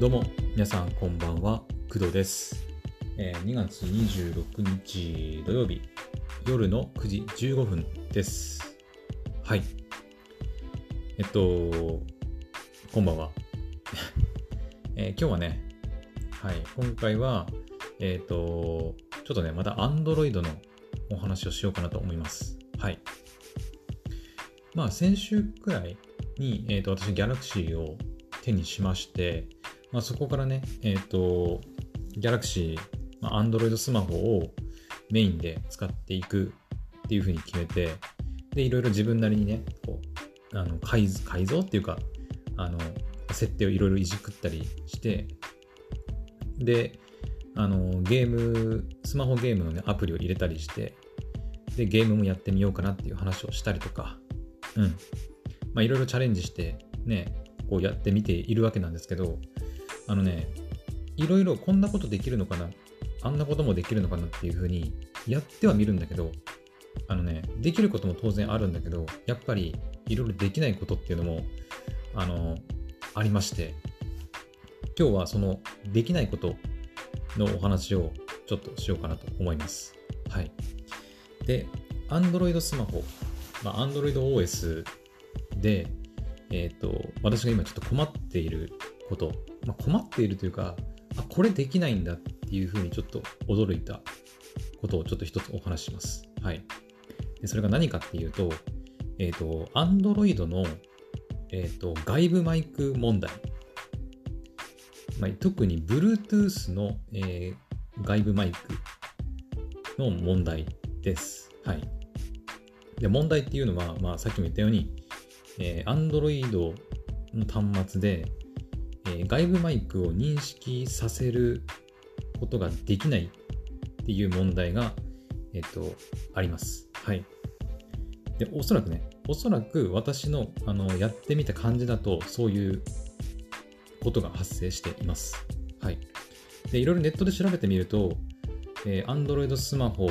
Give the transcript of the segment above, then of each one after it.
どうも、皆さんこんばんは、工藤です。えー2月26日土曜日、夜の9時15分です。はい。えっと、こんばんは。えー今日はね、はい、今回は、えっと、ちょっとね、また Android のお話をしようかなと思います。はい。まあ、先週くらいに、えっと、私、Galaxy を手にしまして、まあ、そこからね、えっ、と、Galaxy、まあ、Android スマホをメインで使っていくっていうふうに決めて、で、いろいろ自分なりにね、こう、あの改造改造っていうか、あの、設定をいろいろいじくったりして、で、あの、ゲーム、スマホゲームのね、アプリを入れたりして、で、ゲームもやってみようかなっていう話をしたりとか、うん。まあ、いろいろチャレンジして、ね、こうやってみているわけなんですけど、あのね、いろいろこんなことできるのかな、あんなこともできるのかなっていうふうにやってはみるんだけど、あのね、できることも当然あるんだけど、やっぱりいろいろできないことっていうのも、あの、ありまして、今日はそのできないことのお話をちょっとしようかなと思います。はい。で、Android スマホ、まあ、Android OS で、えっ、と、私が今ちょっと困っていること、まあ、困っているというか、あ、これできないんだっていうふうにちょっと驚いたことをちょっと一つお話しします。はい。でそれが何かっていうと、えっ、と、Android の、えっ、と、外部マイク問題。まあ、特に Bluetooth の、えー外部マイクの問題です。はい。で、問題っていうのは、まあ、さっきも言ったように、えー Android の端末で、え外部マイクを認識させることができないっていう問題が、えっ、と、あります。はい。で、おそらくね、おそらく私のあのやってみた感じだと、そういうことが発生しています。はい。で、いろいろネットで調べてみると、えー Android スマホ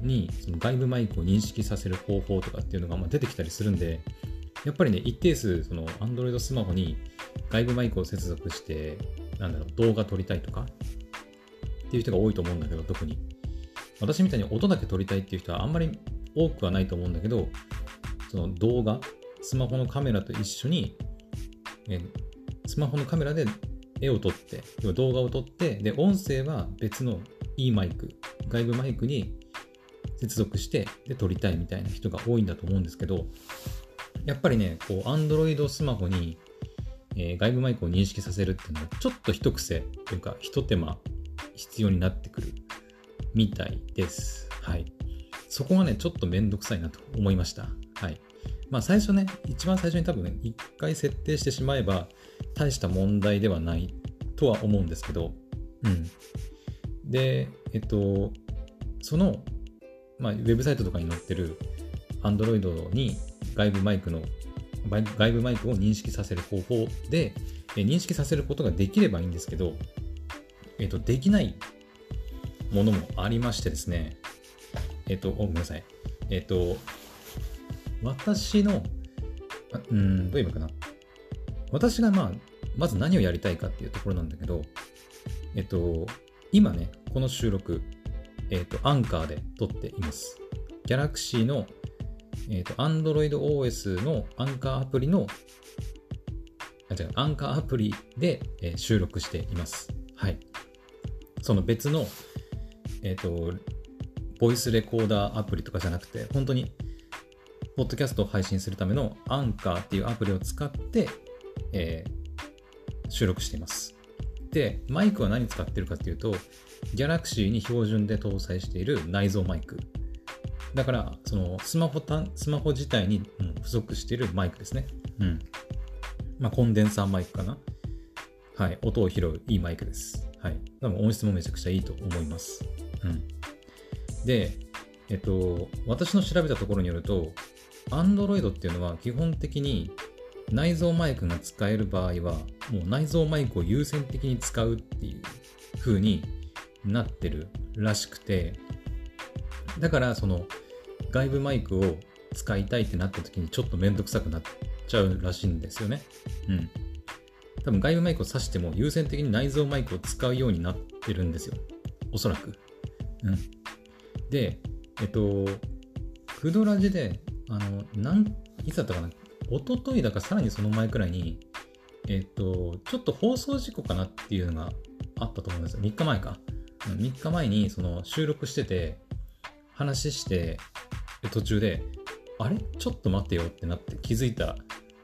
にその外部マイクを認識させる方法とかっていうのがまあ出てきたりするんで、やっぱりね、一定数、その Android スマホに外部マイクを接続して、なんだろう、動画撮りたいとかっていう人が多いと思うんだけど、特に。私みたいに音だけ撮りたいっていう人はあんまり多くはないと思うんだけど、その動画、スマホのカメラと一緒に、えスマホのカメラで絵を撮って、要は動画を撮って、で、音声は別のいいマイク、外部マイクに接続して、で、撮りたいみたいな人が多いんだと思うんですけど、やっぱりね、こう、Android スマホに、えー外部マイクを認識させるっていうのは、ちょっと一癖というか、一手間必要になってくるみたいです。はい。そこがね、ちょっとめんどくさいなと思いました。はい。まあ、最初ね、一番最初に多分ね、一回設定してしまえば、大した問題ではないとは思うんですけど、うん。で、えっと、その、まあ、ウェブサイトとかに載ってる Android に外部マイクの、外部マイクを認識させる方法で、え認識させることができればいいんですけど、えっと、できないものもありましてですね、えっと、ごめんなさい。えっと、私の、うん、どう言えばいいかな。私がまあ、まず何をやりたいかっていうところなんだけど、えっと、今ね、この収録、えっと、アンカーで撮っています。Galaxy の、えっと、Android OS のアンカーアプリの、あ、違う、アンカーアプリで、えー収録しています。はい。その別の、えっと、ボイスレコーダーアプリとかじゃなくて、本当に、ポッドキャストを配信するためのアンカーっていうアプリを使って、えー収録しています。で、マイクは何使ってるかっていうと、Galaxy に標準で搭載している内蔵マイク。だから、そのスマホ単スマホ自体にうん付属しているマイクですね。うん。まあ、コンデンサーマイクかな。はい。音を拾ういいマイクです。はい。多分音質もめちゃくちゃいいと思います。うん。で、えっと、私の調べたところによると、Android っていうのは基本的に内蔵マイクが使える場合は、もう内蔵マイクを優先的に使うっていう風になってるらしくて、だからその外部マイクを使いたいってなった時にちょっとめんどくさくなっちゃうらしいんですよね。うん。多分外部マイクを挿しても優先的に内蔵マイクを使うようになってるんですよ。おそらく。うん。で、えっと、クドラジで、あの、なん、いつだったかな？一昨日だかさらにその前くらいに、えっと、ちょっと放送事故かなっていうのがあったと思うんですよ。3日前か。3日前にその収録してて、話して、途中で、あれ？ちょっと待てよってなって気づいた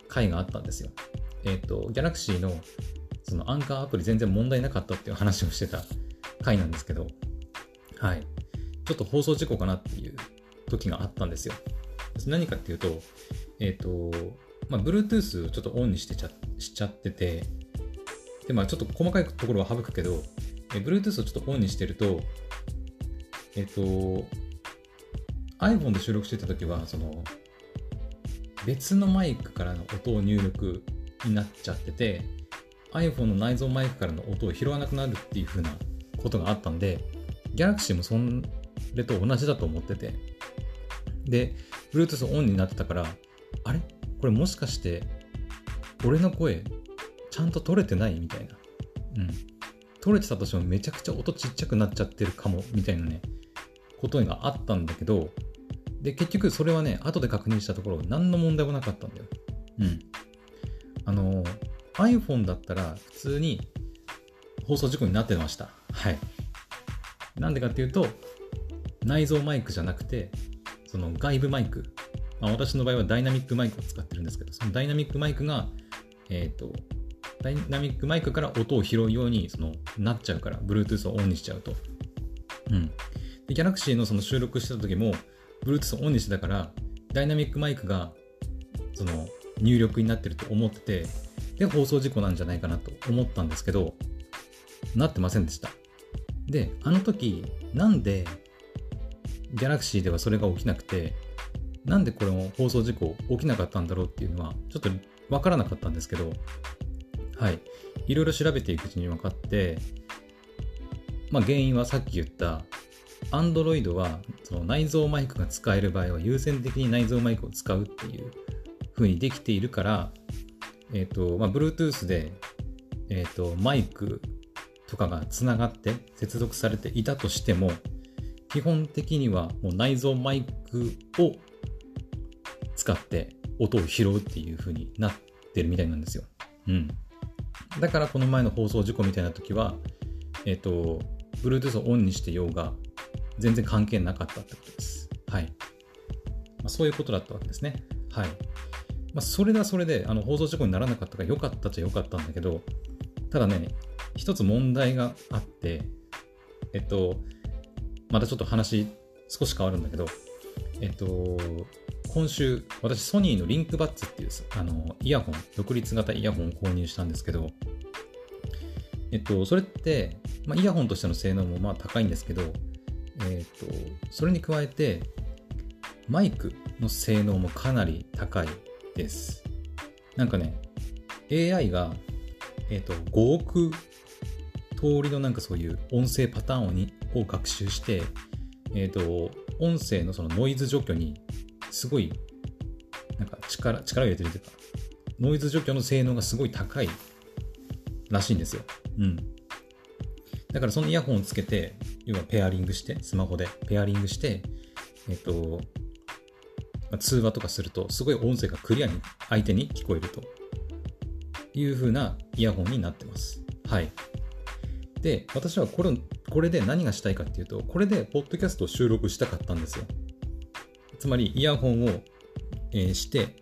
回があったんですよ。えっ、と、ギャラクシーのそのアンカーアプリ全然問題なかったっていう話をしてた回なんですけど、はい。ちょっと放送事故かなっていう時があったんですよ。何かっていうと、えっ、ー、と、まあ、Bluetooth をちょっとオンにしてちゃしちゃってて、で、まあ、ちょっと細かいところは省くけど、え Bluetooth をちょっとオンにしてると、えっ、ー、と、iPhone で収録してた時は、その、別のマイクからの音を入力になっちゃってて iPhone の内蔵マイクからの音を拾わなくなるっていう風なことがあったんで Galaxy もそれと同じだと思ってて。で Bluetooth オンになってたからあれ？これもしかして俺の声ちゃんと取れてないみたいな。うん。取れてたとしてもめちゃくちゃ音ちっちゃくなっちゃってるかもみたいなねことがあったんだけどで結局それはね後で確認したところ何の問題もなかったんだようんあの iPhone だったら普通に放送事故になってました。はい。なんでかっていうと、内蔵マイクじゃなくて、その外部マイク。まあ、私の場合はダイナミックマイクを使ってるんですけど、そのダイナミックマイクが、えっ、ー、と、ダイナミックマイクから音を拾うようにそのなっちゃうから、Bluetooth をオンにしちゃうと。うん。で、Galaxy のその収録してた時も、Bluetooth オンにしてたから、ダイナミックマイクが、その、入力になってると思ってて、で、放送事故なんじゃないかなと思ったんですけど、なってませんでした。で、あの時、なんで、ギャラクシーではそれが起きなくて、なんでこれも放送事故起きなかったんだろうっていうのは、ちょっとわからなかったんですけど、はい。いろいろ調べていくうちに分かって、まあ原因はさっき言った、Android はその内蔵マイクが使える場合は優先的に内蔵マイクを使うっていう風にできているから、えっ、ー、と、まあ、Bluetooth で、えっ、ー、と、マイクとかがつながって接続されていたとしても、基本的にはもう内蔵マイクを使って音を拾うっていう風になってるみたいなんですよ。うん。だからこの前の放送事故みたいな時は、えっ、ー、と、Bluetooth をオンにしてようが、全然関係なかったってことです。はい。まあ、そういうことだったわけですね。はい。まあ、それはそれであの放送事故にならなかったから良かったっちゃ良かったんだけど、ただね、一つ問題があって、えっと、またちょっと話少し変わるんだけど、えっと、今週、私、ソニーのリンクバッツっていうあのイヤホン、独立型イヤホンを購入したんですけど、えっと、それって、まあ、イヤホンとしての性能もまあ高いんですけど、えっと、それに加えて、マイクの性能もかなり高いです。なんかね、AI が、えっ、ー、と、5億通りのなんかそういう音声パターンをにを学習して、えっ、ー、と、音声のそのノイズ除去にすごい、なんか力、力を入れてるというか、ノイズ除去の性能がすごい高いらしいんですよ。うん。だからそのイヤホンをつけて、要はペアリングして、スマホでペアリングして、えっ、と、ま通話とかすると、すごい音声がクリアに相手に聞こえるという風なイヤホンになってます。はい。で、私はこれこれで何がしたいかっていうと、これでポッドキャストを収録したかったんですよ。つまり、イヤホンを、えー、して、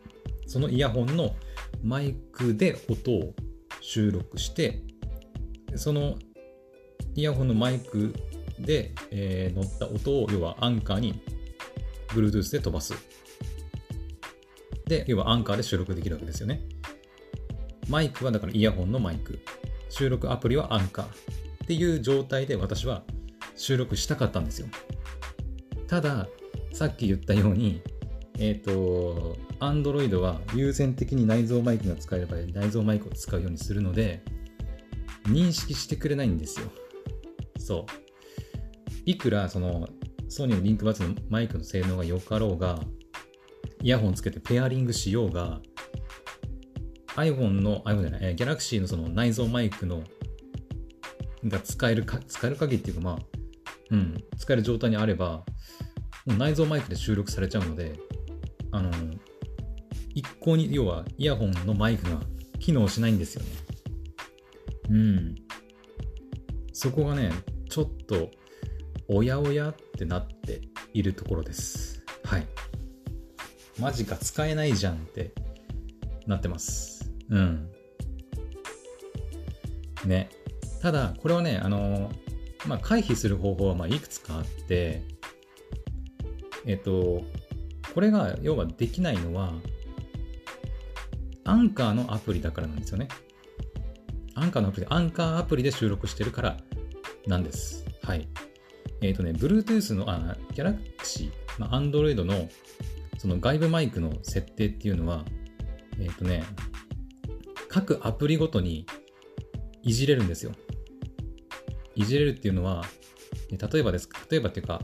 そのイヤホンのマイクで音を収録して、そのイヤホンのマイクで、えー、乗った音を、要はアンカーに Bluetooth で飛ばすで、要はアンカーで収録できるわけですよね。マイクはだからイヤホンのマイク。収録アプリはアンカー。っていう状態で私は収録したかったんですよ。ただ、さっき言ったように、えっ、ー、と、Android は優先的に内蔵マイクが使えれば内蔵マイクを使うようにするので、認識してくれないんですよ。そう。いくらそのソニーのリンクバッツのマイクの性能が良かろうが、イヤホンつけてペアリングしようが、iPhone の、iPhone じゃない、えー、Galaxy のその内蔵マイクのが使えるか、使える限りっていうかまあ、うん、使える状態にあれば、もう内蔵マイクで収録されちゃうので、あの、一向に、要はイヤホンのマイクが機能しないんですよね。うん。そこがね、ちょっと、おやおやってなっているところです。はい。マジか使えないじゃんってなってます。うん。ね。ただ、これはね、あの、まあ、回避する方法はまいくつかあって、えっと、これが要はできないのは、アンカーのアプリだからなんですよね。アンカーのアプリ、アンカーアプリで収録してるからなんです。はい。えっ、ー、とね、Bluetooth の、あ、Galaxy、まあ、Android のその外部マイクの設定っていうのは、えっ、ー、とね、各アプリごとにいじれるんですよ。いじれるっていうのは、例えばです。例えばっていうか、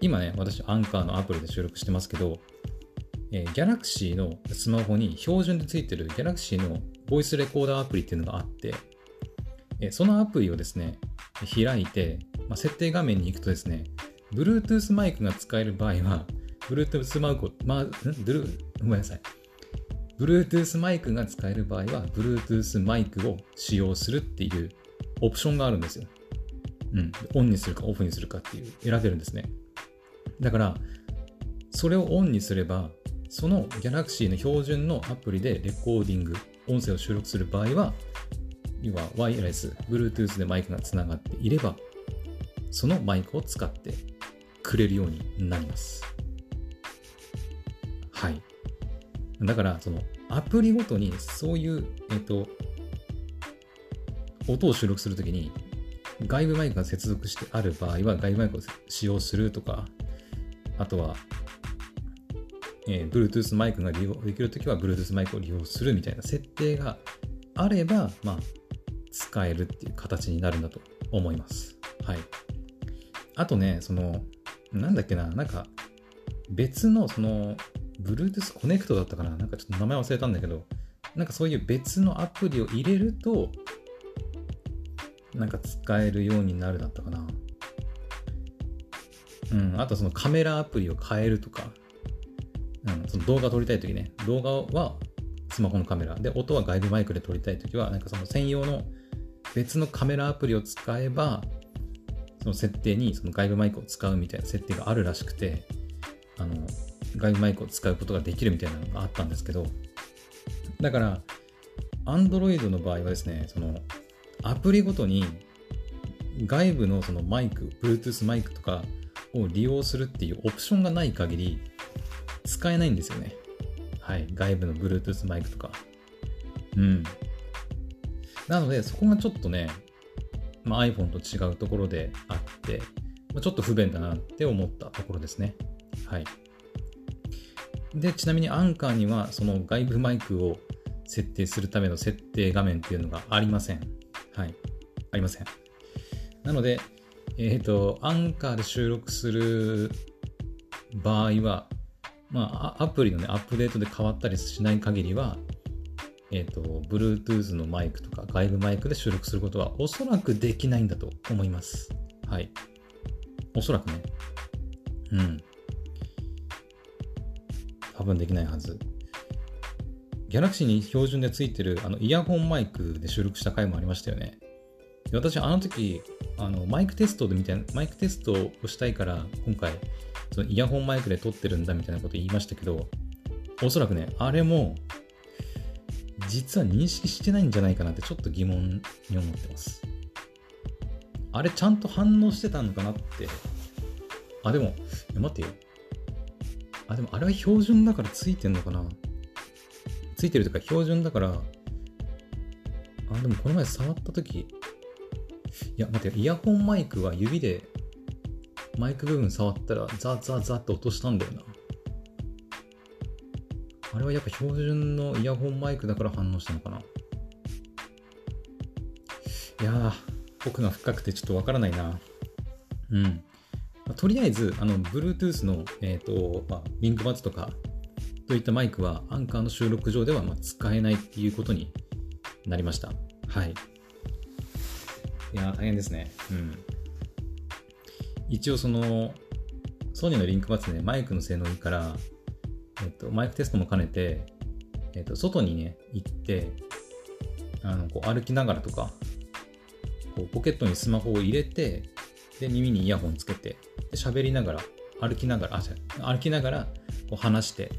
今ね、私、アンカーのアプリで収録してますけど、えー、Galaxy のスマホに標準でついてる Galaxy のボイスレコーダーアプリっていうのがあって、えー、そのアプリをですね、開いて、まあ、設定画面に行くとですね、Bluetooth マイクが使える場合は、Bluetooth マイク、ま、ブルごめんなさい。Bluetooth マイクが使える場合は、Bluetooth マイクを使用するっていうオプションがあるんですよ。うん。オンにするかオフにするかっていう、選べるんですね。だから、それをオンにすれば、その Galaxy の標準のアプリでレコーディング、音声を収録する場合は、要はワイヤレス、Bluetooth でマイクがつながっていれば、そのマイクを使ってくれるようになります。はい。だから、そのアプリごとにそういう、えっ、と、音を収録するときに外部マイクが接続してある場合は外部マイクを使用するとか、あとは、えー、Bluetooth マイクが利用できるときは Bluetooth マイクを利用するみたいな設定があれば、まあ、使えるっていう形になるんだと思います。はい。あとね、その、なんだっけな、なんか、別の、その、Bluetooth コネクトだったかななんかちょっと名前忘れたんだけど、なんかそういう別のアプリを入れると、なんか使えるようになるだったかな。うん、あとそのカメラアプリを変えるとか、うん、その動画撮りたいときね、動画はスマホのカメラ、で、音は外部マイクで撮りたいときは、なんかその専用の別のカメラアプリを使えば、その設定にその外部マイクを使うみたいな設定があるらしくて、あの、外部マイクを使うことができるみたいなのがあったんですけど、だから、Android の場合はですね、そのアプリごとに外部のそのマイク、Bluetooth マイクとかを利用するっていうオプションがない限り使えないんですよね。はい。外部の Bluetooth マイクとか。うん。なので、そこがちょっとね、まあ、iPhone と違うところであって、まあ、ちょっと不便だなって思ったところですね。はい。で、ちなみにアンカーにはその外部マイクを設定するための設定画面っていうのがありません。はい。ありません。なので、えっ、ー、と、アンカーで収録する場合は、まあ、アプリのね、アップデートで変わったりしない限りは、えっ、ー、と、Bluetooth のマイクとか外部マイクで収録することはおそらくできないんだと思います。はい。おそらくね。うん。多分できないはず。ギャラクシーに標準でついてるあのイヤホンマイクで収録した回もありましたよね。で私、あの時、あのマイクテストでみたいな、マイクテストをしたいから、今回、そのイヤホンマイクで撮ってるんだみたいなこと言いましたけど、おそらくね、あれも、実は認識してないんじゃないかなってちょっと疑問に思ってます。あれちゃんと反応してたのかなって。あ、でも、待ってよ。あ、でもあれは標準だからついてんのかなついてるというか標準だから、あ、でもこの前触ったとき、いや、待って、イヤホンマイクは指でマイク部分触ったらザーザーザーって落としたんだよな。れはやっぱ標準のイヤホンマイクだから反応したのかな？いやー、奥が深くてちょっとわからないな。うん。とりあえず、あの、Bluetooth の、えっ、ー、と、まあ、リンクバツとか、といったマイクはアンカーの収録上ではまあ使えないっていうことになりました。はい。いや大変ですね。うん。一応その、ソニーのリンクバツね、マイクの性能いいから、えっと、マイクテストも兼ねて、えっと、外にね、行って、あの、こう歩きながらとか、こうポケットにスマホを入れて、で、耳にイヤホンつけて、で、喋りながら、歩きながら、あ、歩きながら、こう話して、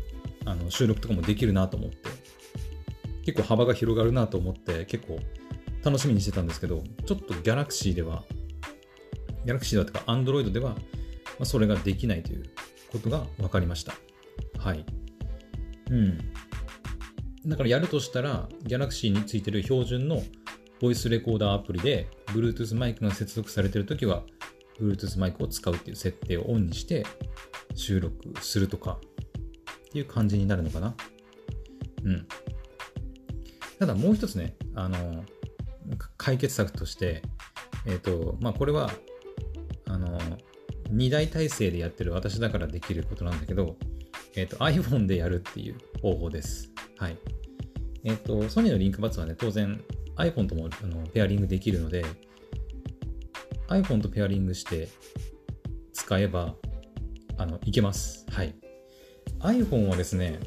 あの、収録とかもできるなと思って、結構幅が広がるなと思って、結構楽しみにしてたんですけど、ちょっとギャラクシーでは、ギャラクシーだとか、アンドロイドでは、ま、それができないということが分かりました。はい。うん。だからやるとしたら、Galaxy についてる標準のボイスレコーダーアプリで、Bluetooth マイクが接続されてるときは、Bluetooth マイクを使うっていう設定をオンにして収録するとかっていう感じになるのかな。うん。ただもう一つね、あの、解決策として、えっ、ー、と、まあこれは、あの、2台体制でやってる私だからできることなんだけど、えっ、ー、と、iPhone でやるっていう方法です。はい。えっ、ー、と、ソニーのリンクバツはね、当然 iPhone ともあのペアリングできるので、iPhone とペアリングして使えば、あの、いけます。はい。iPhone はですね、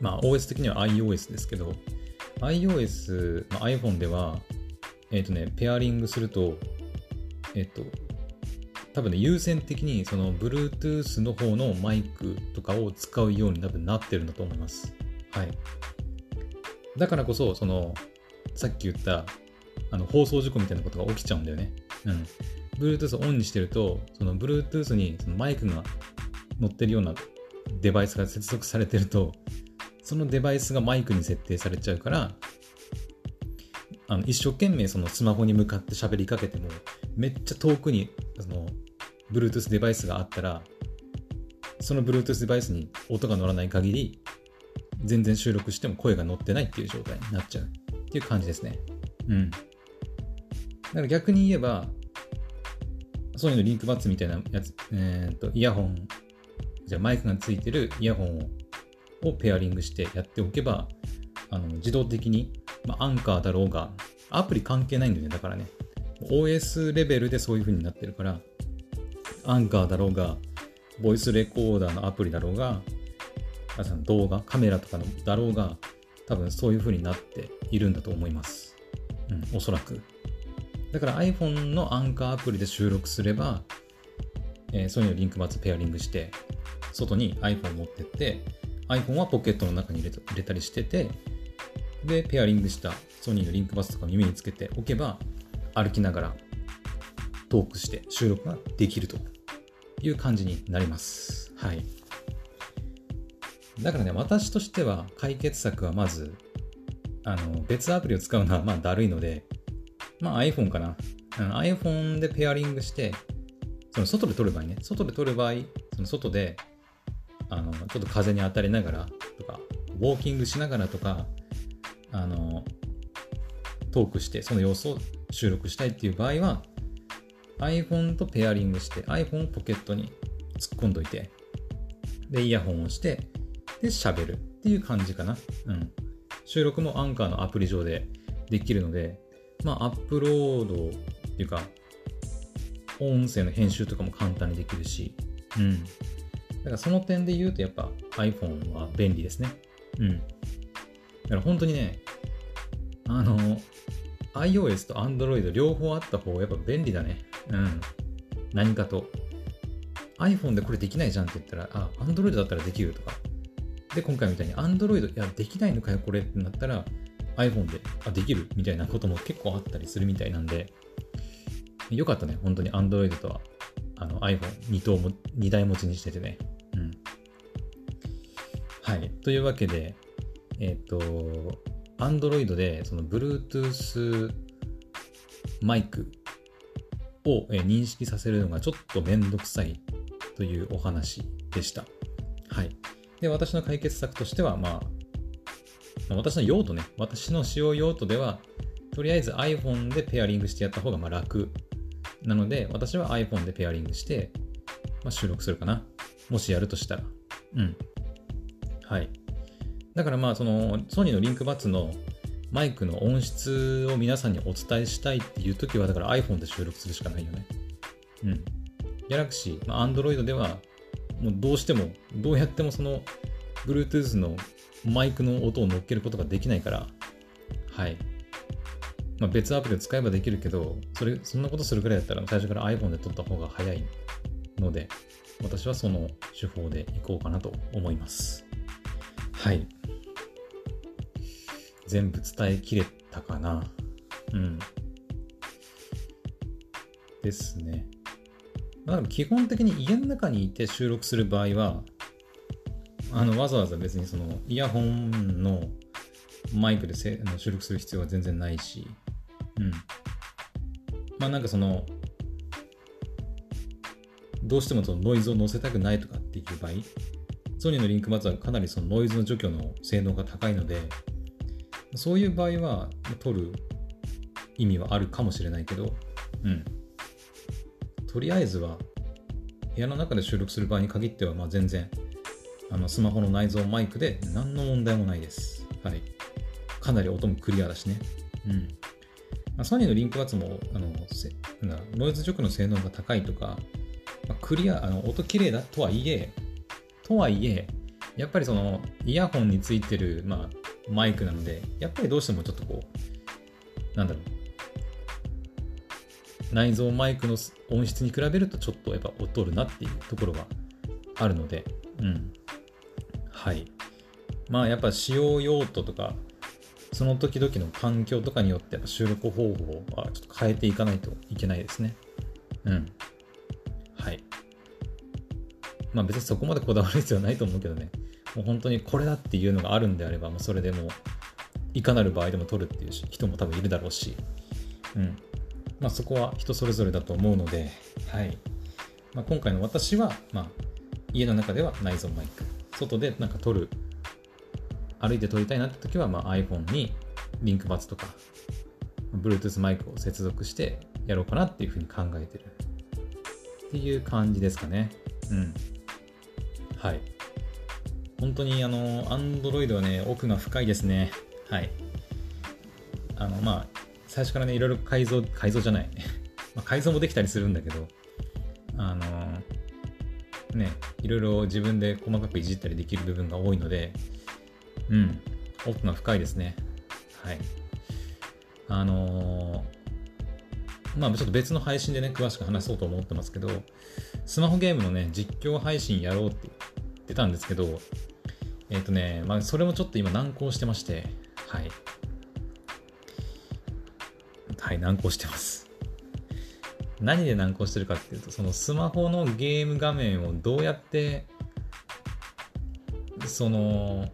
まあ OS 的には iOS ですけど、iOS の iPhone では、えっ、ー、とね、ペアリングすると、えっ、ー、と、多分ね、優先的にその Bluetooth の方のマイクとかを使うように多分なってるんだと思います。はい。だからこそ、その、さっき言った、あの、放送事故みたいなことが起きちゃうんだよね。うん。Bluetooth オンにしてると、その Bluetooth にそのマイクが乗ってるようなデバイスが接続されてると、そのデバイスがマイクに設定されちゃうから、あの一生懸命そのスマホに向かって喋りかけても、めっちゃ遠くにその Bluetooth デバイスがあったら、その Bluetooth デバイスに音が乗らない限り、全然収録しても声が乗ってないっていう状態になっちゃうっていう感じですね。うん。だから逆に言えば、そういうのリンクバッツみたいなやつ、えっ、ー、と、イヤホン、じゃあマイクがついてるイヤホンをペアリングしてやっておけば、あの自動的に、まあ、アンカーだろうが、アプリ関係ないんだよね、だからね。OS レベルでそういう風になってるから、アンカーだろうが、ボイスレコーダーのアプリだろうが、動画、カメラとかのだろうが、多分そういう風になっているんだと思います。うん、おそらく。だから iPhone のアンカーアプリで収録すれば、えー、ソニーのリンクバツペアリングして、外に iPhone 持ってって、iPhone はポケットの中に入れ入れたりしてて、で、ペアリングしたソニーのリンクバツとか耳につけておけば、歩きながらトークして収録ができるという感じになります。はい。だからね、私としては解決策はまず、あの、別アプリを使うのはまあだるいので、まあ iPhone かな。iPhone でペアリングして、その外で撮る場合ね、外で撮る場合、その外で、あの、ちょっと風に当たりながらとか、ウォーキングしながらとか、あの、トークして、その様子を収録したいっていう場合は、iPhone とペアリングして、iPhone をポケットに突っ込んどいて、で、イヤホンをして、で、喋るっていう感じかな。うん。収録もアンカーのアプリ上でできるので、まあ、アップロードっていうか、音声の編集とかも簡単にできるし、うん。だからその点で言うとやっぱ iPhone は便利ですね。うん。だから本当にね、あの、iOS と Android 両方あった方がやっぱ便利だね。うん。何かと。iPhone でこれできないじゃんって言ったら、あ、Android だったらできるとか。で、今回みたいに Android、いや、できないのかよ、これってなったら、iPhone で、あ、できるみたいなことも結構あったりするみたいなんで、よかったね、本当に Android とは、あの iPhone2 頭も、2台持ちにしててね。うん。はい。というわけで、えっ、ー、と、Android でその Bluetooth マイクを認識させるのがちょっとめんどくさいというお話でした。はい。で、私の解決策としては、まあ、私の用途ね、私の使用用途では、とりあえず iPhone でペアリングしてやった方がまあ楽なので、私は iPhone でペアリングして、まあ、収録するかな。もしやるとしたら。うん。はい。だからまあ、その、ソニーのリンクバッツのマイクの音質を皆さんにお伝えしたいっていう時は、だから iPhone で収録するしかないよね。うん。ギャラクシー、まあ、Android では、もうどうしても、どうやってもその、Bluetooth のマイクの音を乗っけることができないから、はい。まあ、別アプリを使えばできるけど、それ、そんなことするくらいだったら最初から iPhone で撮った方が早いので、私はその手法でいこうかなと思います。はい。全部伝えきれたかな。うん。ですね。まあ、基本的に家の中にいて収録する場合は、あのわざわざ別にそのイヤホンのマイクでせ収録する必要は全然ないし、うん。まあなんかその、どうしてもそのノイズを乗せたくないとかっていう場合、ソニーのリンクバツはかなりそのノイズの除去の性能が高いので、そういう場合は取る意味はあるかもしれないけど、うん。とりあえずは部屋の中で収録する場合に限ってはまあ全然あのスマホの内蔵マイクで何の問題もないです。はい。かなり音もクリアだしね。うん。まあ、ソニーのリンクバツもあのノイズ除去の性能が高いとか、まあ、クリア、あの音綺麗だとはいえ、とはいえ、やっぱりそのイヤホンについてる、まあ、マイクなので、やっぱりどうしてもちょっとこう、なんだろう。内蔵マイクの音質に比べるとちょっとやっぱ劣るなっていうところがあるので、うん。はい。まあやっぱ使用用途とか、その時々の環境とかによってやっぱ収録方法はちょっと変えていかないといけないですね。うん。まあ別にそこまでこだわる必要はないと思うけどね。もう本当にこれだっていうのがあるんであれば、もうそれでも、いかなる場合でも取るっていう人も多分いるだろうし、うん。まあそこは人それぞれだと思うので、はい。まあ、今回の私は、まあ、家の中では内蔵マイク、外でなんか撮る、歩いて撮りたいなって時は、まあ、iPhone にリンクバツとか、Bluetooth マイクを接続してやろうかなっていうふうに考えてるっていう感じですかね。うん。はい。本当にあの、Android はね、奥が深いですね。はい。あの、まあ、最初からね、いろいろ改造、改造じゃない。まあ、改造もできたりするんだけど、あの、ね、いろいろ自分で細かくいじったりできる部分が多いので、うん、奥が深いですね。はい。あのー、まあちょっと別の配信でね、詳しく話そうと思ってますけど、スマホゲームのね、実況配信やろうって言ってたんですけど、えっ、ー、とね、まあ、それもちょっと今難航してまして、はい。はい、難航してます。何で難航してるかっていうと、そのスマホのゲーム画面をどうやって、その、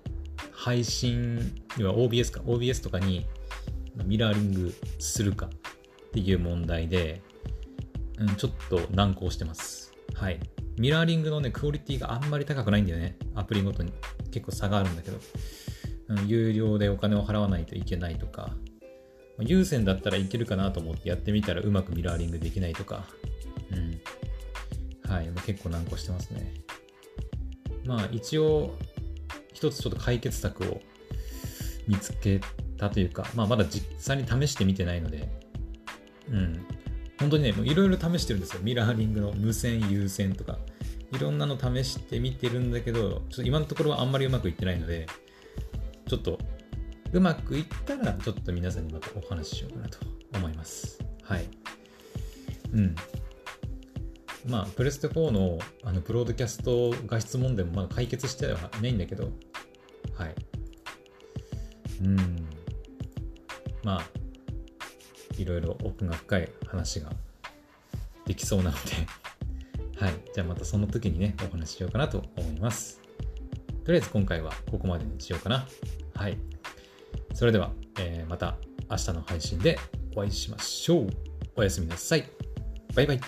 配信、要は OBS か、OBS とかにミラーリングするかっていう問題で、うん、ちょっと難航してます。はい。ミラーリングのね、クオリティがあんまり高くないんだよね。アプリごとに結構差があるんだけど。うん、有料でお金を払わないといけないとか、有線だったらいけるかなと思ってやってみたらうまくミラーリングできないとか、うん。はい、結構難航してますね。まあ一応、一つちょっと解決策を見つけたというか、まあまだ実際に試してみてないので、うん。本当にね、いろいろ試してるんですよ。ミラーリングの無線、有線とか。いろんなの試してみてるんだけど、ちょっと今のところはあんまりうまくいってないので、ちょっとうまくいったら、ちょっと皆さんにまたお話ししようかなと思います。はい。うん。まあ、プレステ4のあのプロードキャスト画質問題もまだ解決してはないんだけど、はい。うん。まあ、いろいろ奥が深い話ができそうなので はい。じゃあまたその時にね、お話ししようかなと思います。とりあえず今回はここまでにしようかな。はい。それでは、えー、また明日の配信でお会いしましょう。おやすみなさい。バイバイ。